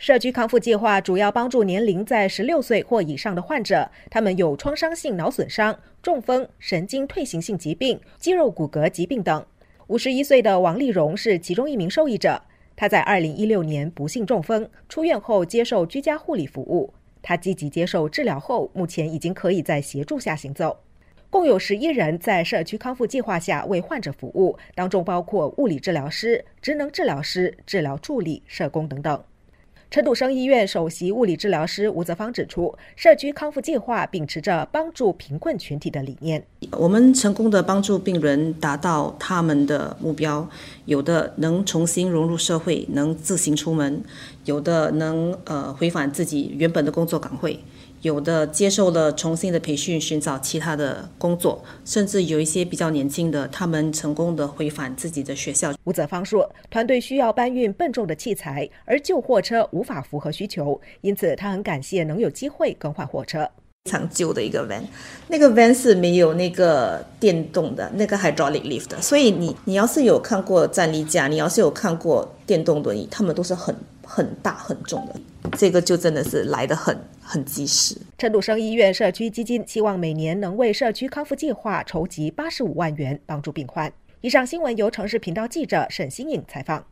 社区康复计划主要帮助年龄在十六岁或以上的患者，他们有创伤性脑损伤、中风、神经退行性疾病、肌肉骨骼疾病等。五十一岁的王丽荣是其中一名受益者。他在二零一六年不幸中风，出院后接受居家护理服务。他积极接受治疗后，目前已经可以在协助下行走。共有十一人在社区康复计划下为患者服务，当中包括物理治疗师、职能治疗师、治疗助理、社工等等。陈笃生医院首席物理治疗师吴泽芳指出，社区康复计划秉持着帮助贫困群体的理念。我们成功的帮助病人达到他们的目标，有的能重新融入社会，能自行出门；有的能呃回返自己原本的工作岗位。有的接受了重新的培训，寻找其他的工作，甚至有一些比较年轻的，他们成功的回返自己的学校。吴泽芳说，团队需要搬运笨重的器材，而旧货车无法符合需求，因此他很感谢能有机会更换货车。非常旧的一个 van，那个 van 是没有那个电动的那个 hydraulic lift，的所以你你要是有看过站立架，你要是有看过电动轮椅，他们都是很很大很重的。这个就真的是来得很很及时。陈笃生医院社区基金希望每年能为社区康复计划筹集八十五万元，帮助病患。以上新闻由城市频道记者沈新颖采访。